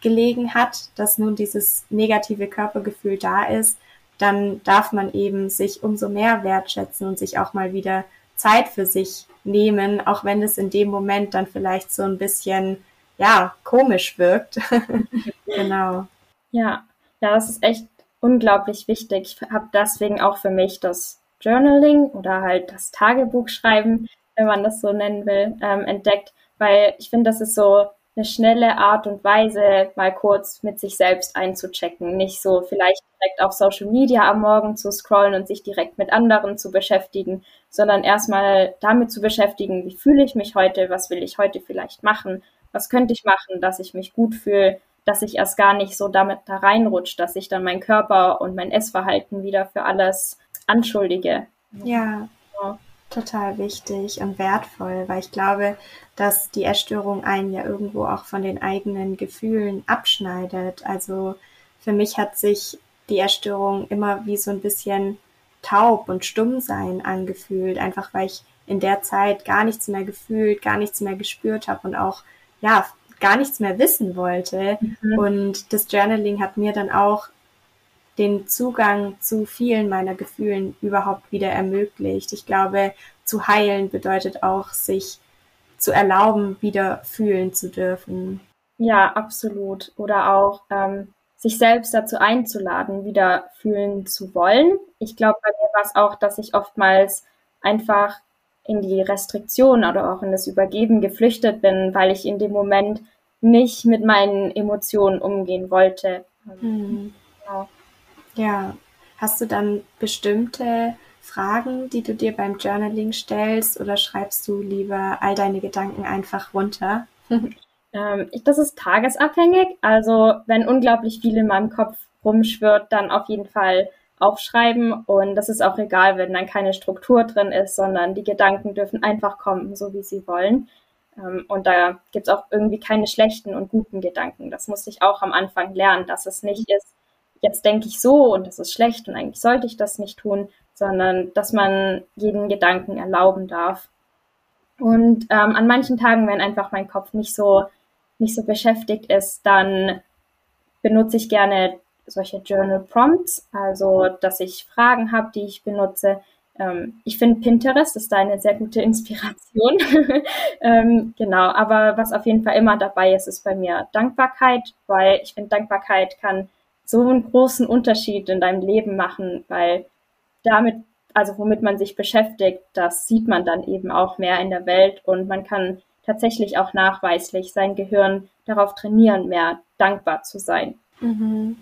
S1: gelegen hat, dass nun dieses negative Körpergefühl da ist, dann darf man eben sich umso mehr wertschätzen und sich auch mal wieder Zeit für sich nehmen, auch wenn es in dem Moment dann vielleicht so ein bisschen, ja, komisch wirkt. genau.
S2: Ja, ja, das ist echt unglaublich wichtig. Ich habe deswegen auch für mich das Journaling oder halt das Tagebuchschreiben, wenn man das so nennen will, ähm, entdeckt, weil ich finde, das ist so eine schnelle Art und Weise, mal kurz mit sich selbst einzuchecken. Nicht so vielleicht direkt auf Social Media am Morgen zu scrollen und sich direkt mit anderen zu beschäftigen, sondern erstmal damit zu beschäftigen, wie fühle ich mich heute, was will ich heute vielleicht machen, was könnte ich machen, dass ich mich gut fühle, dass ich erst gar nicht so damit da reinrutscht, dass ich dann meinen Körper und mein Essverhalten wieder für alles anschuldige.
S1: Ja. ja total wichtig und wertvoll, weil ich glaube, dass die Essstörung einen ja irgendwo auch von den eigenen Gefühlen abschneidet. Also für mich hat sich die Essstörung immer wie so ein bisschen taub und stumm sein angefühlt, einfach weil ich in der Zeit gar nichts mehr gefühlt, gar nichts mehr gespürt habe und auch ja gar nichts mehr wissen wollte. Mhm. Und das Journaling hat mir dann auch den Zugang zu vielen meiner Gefühlen überhaupt wieder ermöglicht. Ich glaube, zu heilen bedeutet auch, sich zu erlauben, wieder fühlen zu dürfen.
S2: Ja, absolut. Oder auch ähm, sich selbst dazu einzuladen, wieder fühlen zu wollen. Ich glaube, bei mir war es auch, dass ich oftmals einfach in die Restriktion oder auch in das Übergeben geflüchtet bin, weil ich in dem Moment nicht mit meinen Emotionen umgehen wollte. Mhm.
S1: Genau. Ja, hast du dann bestimmte Fragen, die du dir beim Journaling stellst oder schreibst du lieber all deine Gedanken einfach runter?
S2: ähm, das ist tagesabhängig. Also wenn unglaublich viel in meinem Kopf rumschwirrt, dann auf jeden Fall aufschreiben und das ist auch egal, wenn dann keine Struktur drin ist, sondern die Gedanken dürfen einfach kommen, so wie sie wollen. Ähm, und da gibt es auch irgendwie keine schlechten und guten Gedanken. Das musste ich auch am Anfang lernen, dass es nicht ist, jetzt denke ich so und das ist schlecht und eigentlich sollte ich das nicht tun, sondern dass man jeden Gedanken erlauben darf. Und ähm, an manchen Tagen, wenn einfach mein Kopf nicht so, nicht so beschäftigt ist, dann benutze ich gerne solche Journal Prompts, also dass ich Fragen habe, die ich benutze. Ähm, ich finde Pinterest ist da eine sehr gute Inspiration. ähm, genau, aber was auf jeden Fall immer dabei ist, ist bei mir Dankbarkeit, weil ich finde, Dankbarkeit kann so einen großen Unterschied in deinem Leben machen, weil damit, also womit man sich beschäftigt, das sieht man dann eben auch mehr in der Welt und man kann tatsächlich auch nachweislich sein Gehirn darauf trainieren, mehr dankbar zu sein.
S1: Mhm.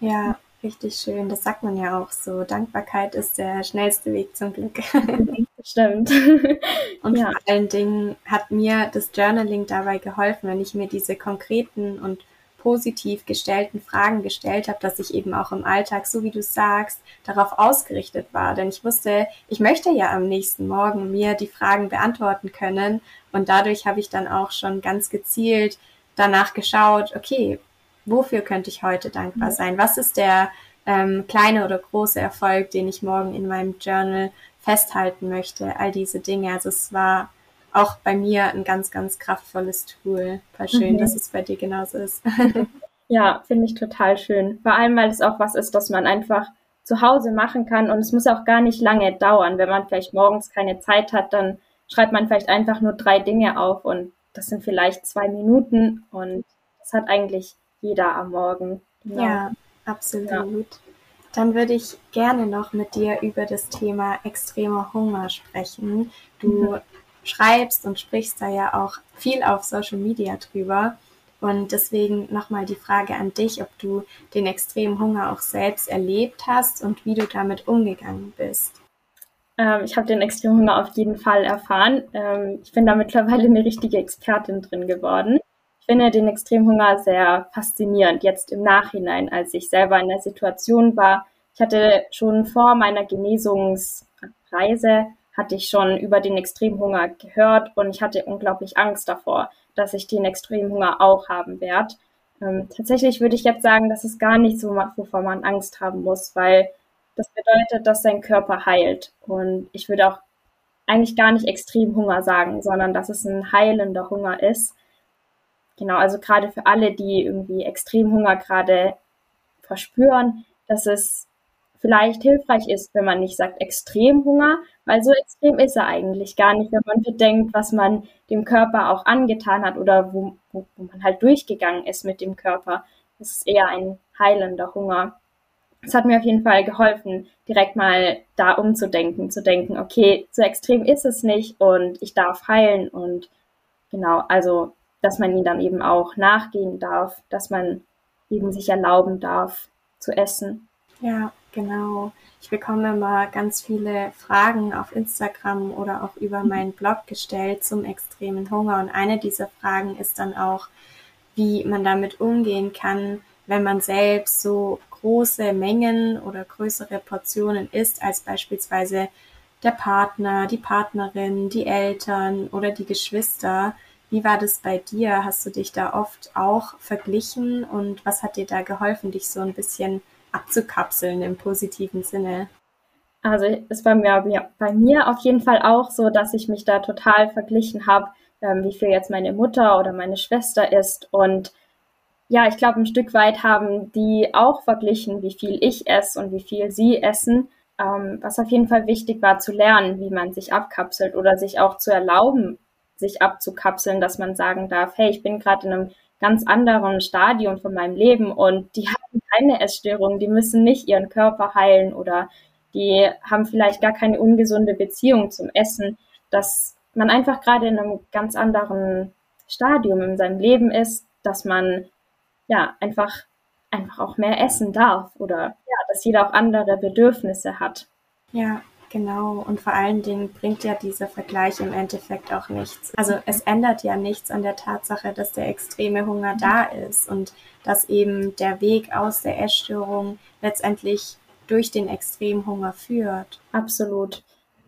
S1: Ja, richtig schön. Das sagt man ja auch so. Dankbarkeit ist der schnellste Weg zum Glück.
S2: Stimmt.
S1: Und ja. vor allen Dingen hat mir das Journaling dabei geholfen, wenn ich mir diese konkreten und positiv gestellten Fragen gestellt habe, dass ich eben auch im Alltag, so wie du sagst, darauf ausgerichtet war. Denn ich wusste, ich möchte ja am nächsten Morgen mir die Fragen beantworten können. Und dadurch habe ich dann auch schon ganz gezielt danach geschaut, okay, wofür könnte ich heute dankbar sein? Was ist der ähm, kleine oder große Erfolg, den ich morgen in meinem Journal festhalten möchte? All diese Dinge. Also es war auch bei mir ein ganz, ganz kraftvolles Tool. Voll schön, mhm. dass es bei dir genauso ist.
S2: ja, finde ich total schön. Vor allem, weil es auch was ist, das man einfach zu Hause machen kann und es muss auch gar nicht lange dauern. Wenn man vielleicht morgens keine Zeit hat, dann schreibt man vielleicht einfach nur drei Dinge auf und das sind vielleicht zwei Minuten und das hat eigentlich jeder am Morgen.
S1: Genau. Ja, absolut. Ja. Dann würde ich gerne noch mit dir über das Thema extremer Hunger sprechen. Du mhm schreibst und sprichst da ja auch viel auf Social Media drüber. Und deswegen nochmal die Frage an dich, ob du den extremen Hunger auch selbst erlebt hast und wie du damit umgegangen bist.
S2: Ähm, ich habe den extremen Hunger auf jeden Fall erfahren. Ähm, ich bin da mittlerweile eine richtige Expertin drin geworden. Ich finde den extremen Hunger sehr faszinierend, jetzt im Nachhinein, als ich selber in der Situation war, ich hatte schon vor meiner Genesungsreise hatte ich schon über den Extremhunger gehört und ich hatte unglaublich Angst davor, dass ich den Extremhunger auch haben werde. Ähm, tatsächlich würde ich jetzt sagen, dass es gar nicht so, wovor man Angst haben muss, weil das bedeutet, dass dein Körper heilt. Und ich würde auch eigentlich gar nicht Extremhunger sagen, sondern dass es ein heilender Hunger ist. Genau, also gerade für alle, die irgendwie Extremhunger gerade verspüren, dass es vielleicht hilfreich ist, wenn man nicht sagt Extremhunger, weil so extrem ist er eigentlich gar nicht, wenn man bedenkt, was man dem Körper auch angetan hat oder wo, wo, man halt durchgegangen ist mit dem Körper. Das ist eher ein heilender Hunger. Es hat mir auf jeden Fall geholfen, direkt mal da umzudenken, zu denken, okay, so extrem ist es nicht und ich darf heilen und genau, also, dass man ihn dann eben auch nachgehen darf, dass man eben sich erlauben darf zu essen.
S1: Ja, genau. Ich bekomme immer ganz viele Fragen auf Instagram oder auch über mhm. meinen Blog gestellt zum extremen Hunger. Und eine dieser Fragen ist dann auch, wie man damit umgehen kann, wenn man selbst so große Mengen oder größere Portionen isst, als beispielsweise der Partner, die Partnerin, die Eltern oder die Geschwister. Wie war das bei dir? Hast du dich da oft auch verglichen und was hat dir da geholfen, dich so ein bisschen abzukapseln im positiven Sinne?
S2: Also es war mir, bei mir auf jeden Fall auch so, dass ich mich da total verglichen habe, ähm, wie viel jetzt meine Mutter oder meine Schwester isst. Und ja, ich glaube, ein Stück weit haben die auch verglichen, wie viel ich esse und wie viel sie essen. Ähm, was auf jeden Fall wichtig war zu lernen, wie man sich abkapselt oder sich auch zu erlauben, sich abzukapseln, dass man sagen darf, hey, ich bin gerade in einem ganz anderen Stadium von meinem Leben und die haben keine Essstörung, die müssen nicht ihren Körper heilen oder die haben vielleicht gar keine ungesunde Beziehung zum Essen, dass man einfach gerade in einem ganz anderen Stadium in seinem Leben ist, dass man ja einfach einfach auch mehr essen darf oder ja, dass jeder auch andere Bedürfnisse hat.
S1: Ja, Genau, und vor allen Dingen bringt ja dieser Vergleich im Endeffekt auch nichts. Also es ändert ja nichts an der Tatsache, dass der extreme Hunger da ist und dass eben der Weg aus der Essstörung letztendlich durch den Extremhunger führt.
S2: Absolut.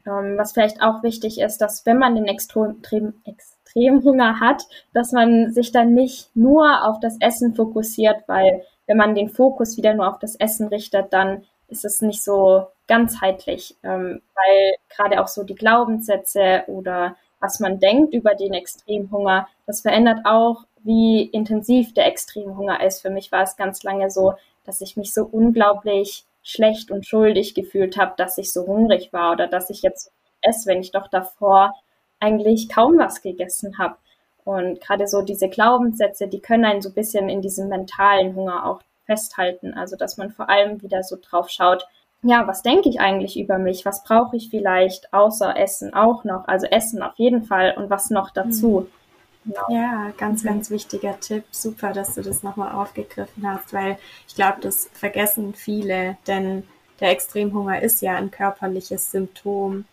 S2: Ähm, was vielleicht auch wichtig ist, dass wenn man den Extrem, Extremhunger hat, dass man sich dann nicht nur auf das Essen fokussiert, weil wenn man den Fokus wieder nur auf das Essen richtet, dann ist es nicht so ganzheitlich, ähm, weil gerade auch so die Glaubenssätze oder was man denkt über den Extremhunger, das verändert auch, wie intensiv der Extremhunger ist. Für mich war es ganz lange so, dass ich mich so unglaublich schlecht und schuldig gefühlt habe, dass ich so hungrig war oder dass ich jetzt esse, wenn ich doch davor eigentlich kaum was gegessen habe. Und gerade so diese Glaubenssätze, die können einen so ein bisschen in diesem mentalen Hunger auch festhalten. Also dass man vor allem wieder so drauf schaut, ja, was denke ich eigentlich über mich? Was brauche ich vielleicht außer Essen auch noch? Also Essen auf jeden Fall und was noch dazu?
S1: Mhm. Genau. Ja, ganz, ganz wichtiger Tipp. Super, dass du das nochmal aufgegriffen hast, weil ich glaube, das vergessen viele, denn der Extremhunger ist ja ein körperliches Symptom.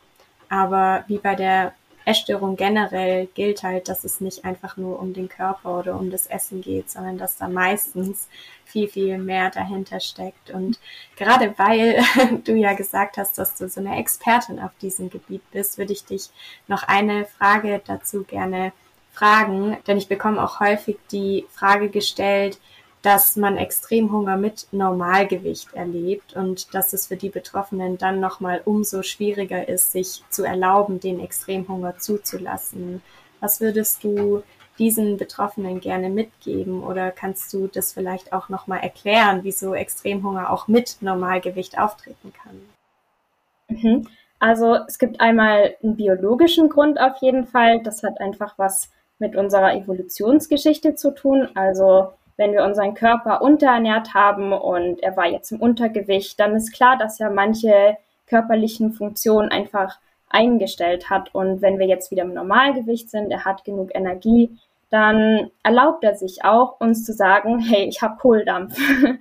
S1: Aber wie bei der Essstörung generell gilt halt, dass es nicht einfach nur um den Körper oder um das Essen geht, sondern dass da meistens viel, viel mehr dahinter steckt. Und gerade weil du ja gesagt hast, dass du so eine Expertin auf diesem Gebiet bist, würde ich dich noch eine Frage dazu gerne fragen, denn ich bekomme auch häufig die Frage gestellt, dass man Extremhunger mit Normalgewicht erlebt und dass es für die Betroffenen dann nochmal umso schwieriger ist, sich zu erlauben, den Extremhunger zuzulassen. Was würdest du diesen Betroffenen gerne mitgeben oder kannst du das vielleicht auch nochmal erklären, wieso Extremhunger auch mit Normalgewicht auftreten kann?
S2: Mhm. Also es gibt einmal einen biologischen Grund auf jeden Fall. Das hat einfach was mit unserer Evolutionsgeschichte zu tun. Also wenn wir unseren Körper unterernährt haben und er war jetzt im Untergewicht, dann ist klar, dass er manche körperlichen Funktionen einfach eingestellt hat. Und wenn wir jetzt wieder im Normalgewicht sind, er hat genug Energie, dann erlaubt er sich auch, uns zu sagen, hey, ich habe Kohldampf.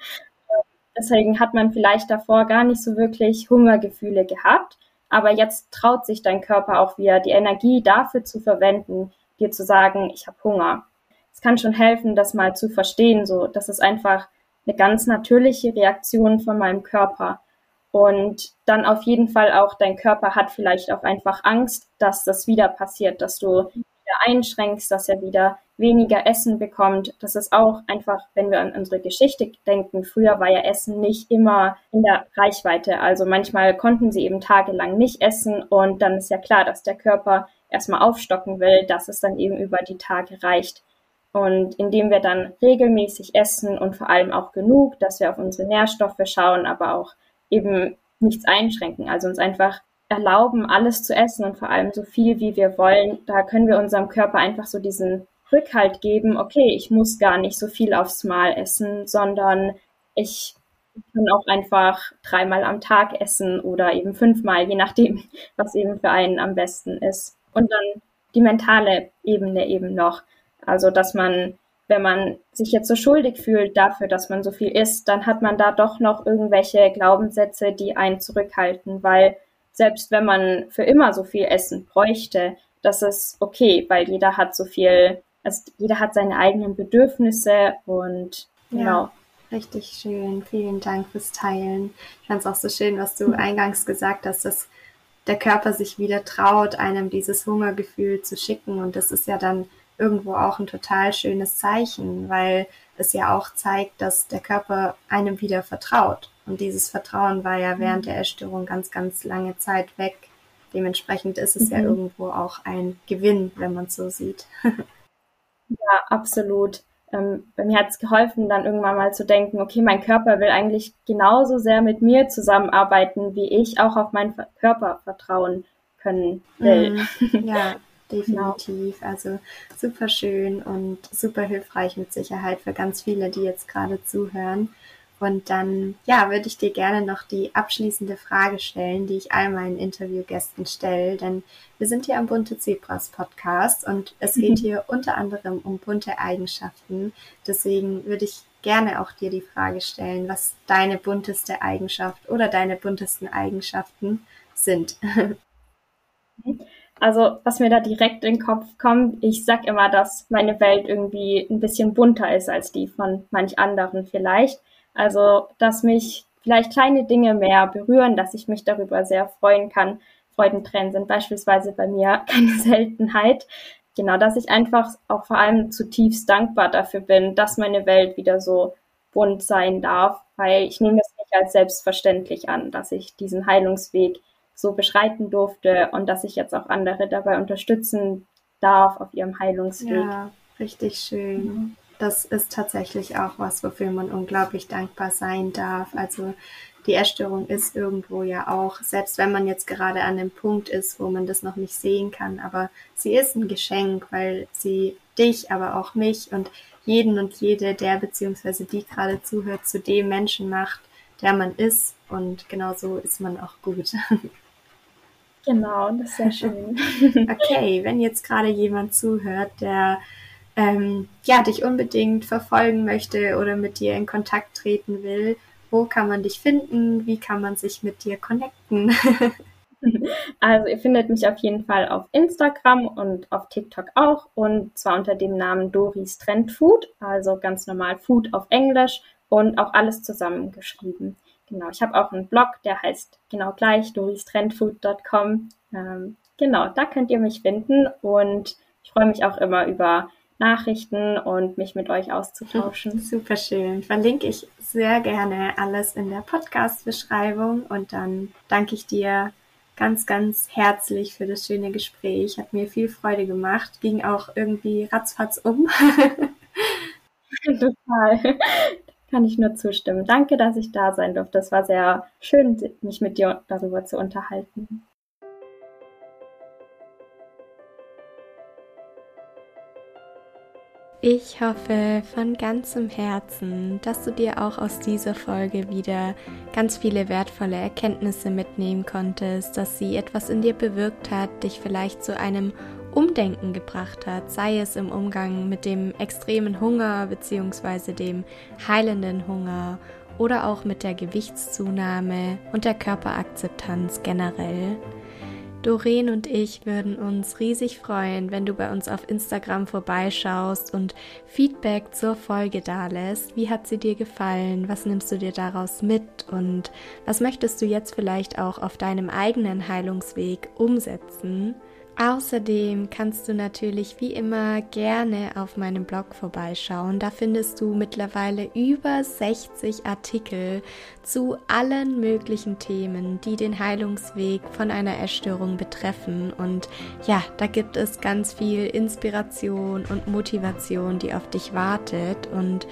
S2: Deswegen hat man vielleicht davor gar nicht so wirklich Hungergefühle gehabt, aber jetzt traut sich dein Körper auch wieder, die Energie dafür zu verwenden, dir zu sagen, ich habe Hunger kann schon helfen, das mal zu verstehen, so, das ist einfach eine ganz natürliche Reaktion von meinem Körper. Und dann auf jeden Fall auch, dein Körper hat vielleicht auch einfach Angst, dass das wieder passiert, dass du wieder einschränkst, dass er wieder weniger Essen bekommt. Das ist auch einfach, wenn wir an unsere Geschichte denken, früher war ja Essen nicht immer in der Reichweite. Also manchmal konnten sie eben tagelang nicht essen und dann ist ja klar, dass der Körper erstmal aufstocken will, dass es dann eben über die Tage reicht. Und indem wir dann regelmäßig essen und vor allem auch genug, dass wir auf unsere Nährstoffe schauen, aber auch eben nichts einschränken, also uns einfach erlauben, alles zu essen und vor allem so viel, wie wir wollen. Da können wir unserem Körper einfach so diesen Rückhalt geben, okay, ich muss gar nicht so viel aufs Mal essen, sondern ich kann auch einfach dreimal am Tag essen oder eben fünfmal, je nachdem, was eben für einen am besten ist. Und dann die mentale Ebene eben noch. Also, dass man wenn man sich jetzt so schuldig fühlt dafür, dass man so viel isst, dann hat man da doch noch irgendwelche Glaubenssätze, die einen zurückhalten, weil selbst wenn man für immer so viel Essen bräuchte, das ist okay, weil jeder hat so viel, also jeder hat seine eigenen Bedürfnisse und genau. Ja,
S1: richtig schön. Vielen Dank fürs Teilen. Ich fand es auch so schön, was du eingangs gesagt hast, dass der Körper sich wieder traut, einem dieses Hungergefühl zu schicken und das ist ja dann irgendwo auch ein total schönes Zeichen, weil es ja auch zeigt, dass der Körper einem wieder vertraut. Und dieses Vertrauen war ja während mhm. der Essstörung ganz, ganz lange Zeit weg. Dementsprechend ist es mhm. ja irgendwo auch ein Gewinn, wenn man es so sieht.
S2: ja, absolut. Ähm, bei mir hat es geholfen, dann irgendwann mal zu denken, okay, mein Körper will eigentlich genauso sehr mit mir zusammenarbeiten, wie ich auch auf meinen Körper vertrauen können will.
S1: Mhm. Ja, definitiv. Genau. Also super schön und super hilfreich mit Sicherheit für ganz viele, die jetzt gerade zuhören. Und dann, ja, würde ich dir gerne noch die abschließende Frage stellen, die ich all meinen Interviewgästen stelle, denn wir sind hier am Bunte Zebras Podcast und es geht mhm. hier unter anderem um bunte Eigenschaften. Deswegen würde ich gerne auch dir die Frage stellen, was deine bunteste Eigenschaft oder deine buntesten Eigenschaften sind.
S2: Also, was mir da direkt in den Kopf kommt, ich sag immer, dass meine Welt irgendwie ein bisschen bunter ist als die von manch anderen vielleicht. Also, dass mich vielleicht kleine Dinge mehr berühren, dass ich mich darüber sehr freuen kann. Freudentränen sind beispielsweise bei mir keine Seltenheit. Genau, dass ich einfach auch vor allem zutiefst dankbar dafür bin, dass meine Welt wieder so bunt sein darf, weil ich nehme es nicht als selbstverständlich an, dass ich diesen Heilungsweg so beschreiten durfte und dass ich jetzt auch andere dabei unterstützen darf auf ihrem Heilungsweg.
S1: Ja, richtig schön. Mhm. Das ist tatsächlich auch was, wofür man unglaublich dankbar sein darf. Also die Essstörung ist irgendwo ja auch, selbst wenn man jetzt gerade an dem Punkt ist, wo man das noch nicht sehen kann, aber sie ist ein Geschenk, weil sie dich, aber auch mich und jeden und jede, der beziehungsweise die gerade zuhört, zu dem Menschen macht, der man ist. Und genau so ist man auch gut.
S2: Genau, das ist sehr schön.
S1: okay, wenn jetzt gerade jemand zuhört, der ähm, ja, dich unbedingt verfolgen möchte oder mit dir in Kontakt treten will, wo kann man dich finden? Wie kann man sich mit dir connecten?
S2: Also ihr findet mich auf jeden Fall auf Instagram und auf TikTok auch und zwar unter dem Namen Doris Trend Food, also ganz normal Food auf Englisch und auch alles zusammengeschrieben. Genau, ich habe auch einen Blog, der heißt genau gleich doristrendfood.com. Ähm, genau, da könnt ihr mich finden und ich freue mich auch immer über Nachrichten und mich mit euch auszutauschen.
S1: Super schön. Verlinke ich sehr gerne alles in der Podcast-Beschreibung und dann danke ich dir ganz, ganz herzlich für das schöne Gespräch. Hat mir viel Freude gemacht. Ging auch irgendwie ratzfatz um.
S2: Total. Kann ich nur zustimmen. Danke, dass ich da sein durfte. Es war sehr schön, mich mit dir darüber zu unterhalten.
S1: Ich hoffe von ganzem Herzen, dass du dir auch aus dieser Folge wieder ganz viele wertvolle Erkenntnisse mitnehmen konntest, dass sie etwas in dir bewirkt hat, dich vielleicht zu einem Umdenken gebracht hat, sei es im Umgang mit dem extremen Hunger bzw. dem heilenden Hunger oder auch mit der Gewichtszunahme und der Körperakzeptanz generell. Doreen und ich würden uns riesig freuen, wenn du bei uns auf Instagram vorbeischaust und Feedback zur Folge dalässt. Wie hat sie dir gefallen? Was nimmst du dir daraus mit? Und was möchtest du jetzt vielleicht auch auf deinem eigenen Heilungsweg umsetzen? Außerdem kannst du natürlich wie immer gerne auf meinem Blog vorbeischauen. Da findest du mittlerweile über 60 Artikel zu allen möglichen Themen, die den Heilungsweg von einer Essstörung betreffen. Und ja, da gibt es ganz viel Inspiration und Motivation, die auf dich wartet. Und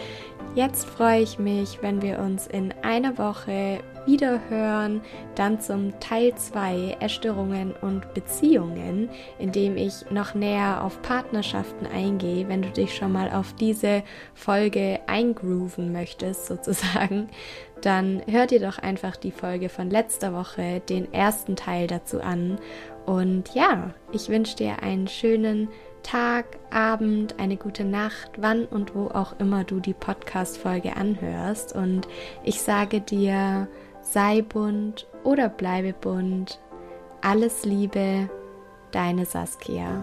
S1: Jetzt freue ich mich, wenn wir uns in einer Woche wieder hören, dann zum Teil 2 Erstörungen und Beziehungen, in dem ich noch näher auf Partnerschaften eingehe, wenn du dich schon mal auf diese Folge eingrooven möchtest sozusagen, dann hör dir doch einfach die Folge von letzter Woche, den ersten Teil dazu an. Und ja, ich wünsche dir einen schönen Tag, Abend, eine gute Nacht, wann und wo auch immer du die Podcast-Folge anhörst. Und ich sage dir, sei bunt oder bleibe bunt. Alles Liebe, deine Saskia.